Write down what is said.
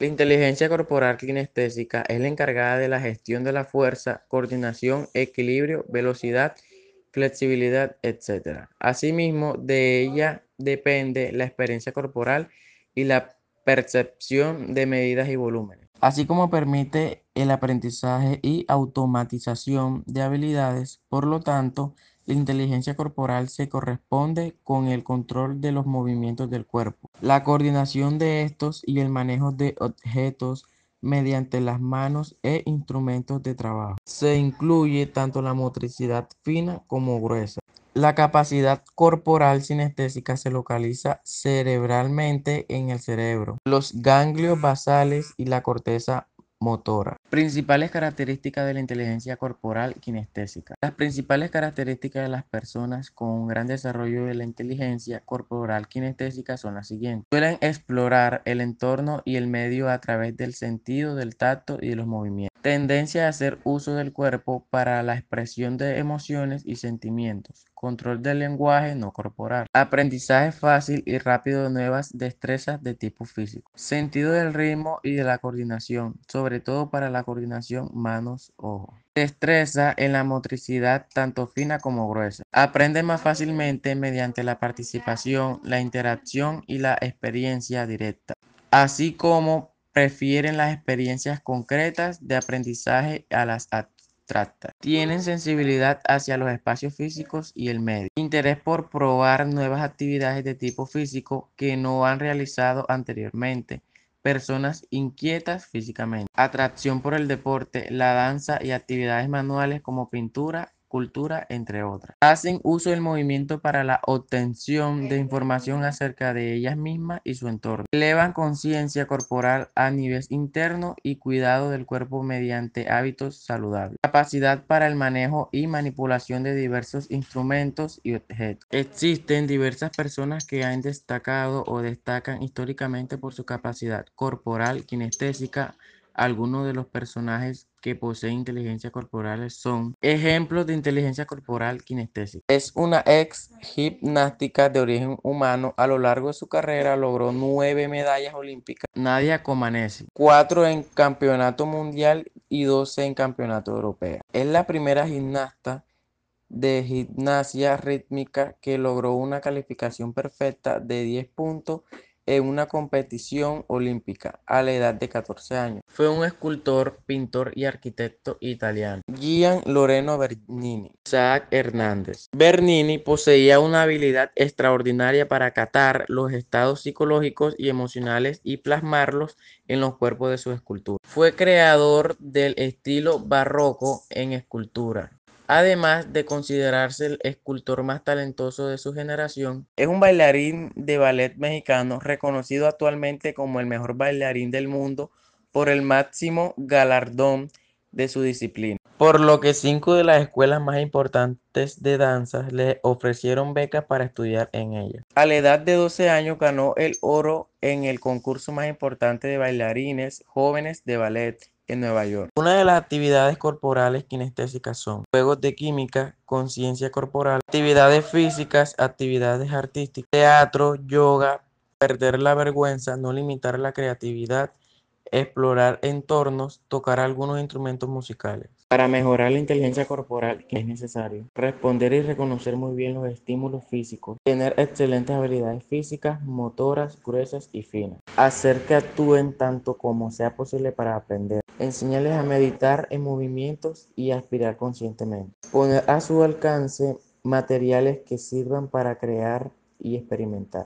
La inteligencia corporal kinestésica es la encargada de la gestión de la fuerza, coordinación, equilibrio, velocidad, flexibilidad, etc. Asimismo, de ella depende la experiencia corporal y la percepción de medidas y volúmenes, así como permite el aprendizaje y automatización de habilidades. Por lo tanto, la inteligencia corporal se corresponde con el control de los movimientos del cuerpo, la coordinación de estos y el manejo de objetos mediante las manos e instrumentos de trabajo. Se incluye tanto la motricidad fina como gruesa. La capacidad corporal sinestésica se localiza cerebralmente en el cerebro, los ganglios basales y la corteza motora. Principales características de la inteligencia corporal kinestésica. Las principales características de las personas con un gran desarrollo de la inteligencia corporal kinestésica son las siguientes. Suelen explorar el entorno y el medio a través del sentido, del tacto y de los movimientos. Tendencia a hacer uso del cuerpo para la expresión de emociones y sentimientos control del lenguaje no corporal, aprendizaje fácil y rápido de nuevas destrezas de tipo físico, sentido del ritmo y de la coordinación, sobre todo para la coordinación manos-ojos. Destreza en la motricidad tanto fina como gruesa. Aprende más fácilmente mediante la participación, la interacción y la experiencia directa, así como prefieren las experiencias concretas de aprendizaje a las tienen sensibilidad hacia los espacios físicos y el medio. Interés por probar nuevas actividades de tipo físico que no han realizado anteriormente. Personas inquietas físicamente. Atracción por el deporte, la danza y actividades manuales como pintura, cultura, entre otras. Hacen uso del movimiento para la obtención de información acerca de ellas mismas y su entorno. Elevan conciencia corporal a nivel interno y cuidado del cuerpo mediante hábitos saludables. Capacidad para el manejo y manipulación de diversos instrumentos y objetos. Existen diversas personas que han destacado o destacan históricamente por su capacidad corporal kinestésica algunos de los personajes que poseen inteligencia corporal son ejemplos de inteligencia corporal kinestésica. Es una ex gimnástica de origen humano. A lo largo de su carrera logró nueve medallas olímpicas. Nadia Comaneci, cuatro en campeonato mundial y doce en campeonato europeo. Es la primera gimnasta de gimnasia rítmica que logró una calificación perfecta de 10 puntos en una competición olímpica a la edad de 14 años. Fue un escultor, pintor y arquitecto italiano. Gian Loreno Bernini. Isaac Hernández. Bernini poseía una habilidad extraordinaria para catar los estados psicológicos y emocionales y plasmarlos en los cuerpos de su escultura. Fue creador del estilo barroco en escultura. Además de considerarse el escultor más talentoso de su generación, es un bailarín de ballet mexicano reconocido actualmente como el mejor bailarín del mundo por el máximo galardón de su disciplina. Por lo que cinco de las escuelas más importantes de danza le ofrecieron becas para estudiar en ella. A la edad de 12 años ganó el oro en el concurso más importante de bailarines jóvenes de ballet en Nueva York. Una de las actividades corporales kinestésicas son juegos de química, conciencia corporal, actividades físicas, actividades artísticas, teatro, yoga, perder la vergüenza, no limitar la creatividad, explorar entornos, tocar algunos instrumentos musicales. Para mejorar la inteligencia corporal es necesario responder y reconocer muy bien los estímulos físicos, tener excelentes habilidades físicas, motoras, gruesas y finas, hacer que actúen tanto como sea posible para aprender, enseñarles a meditar en movimientos y aspirar conscientemente, poner a su alcance materiales que sirvan para crear y experimentar.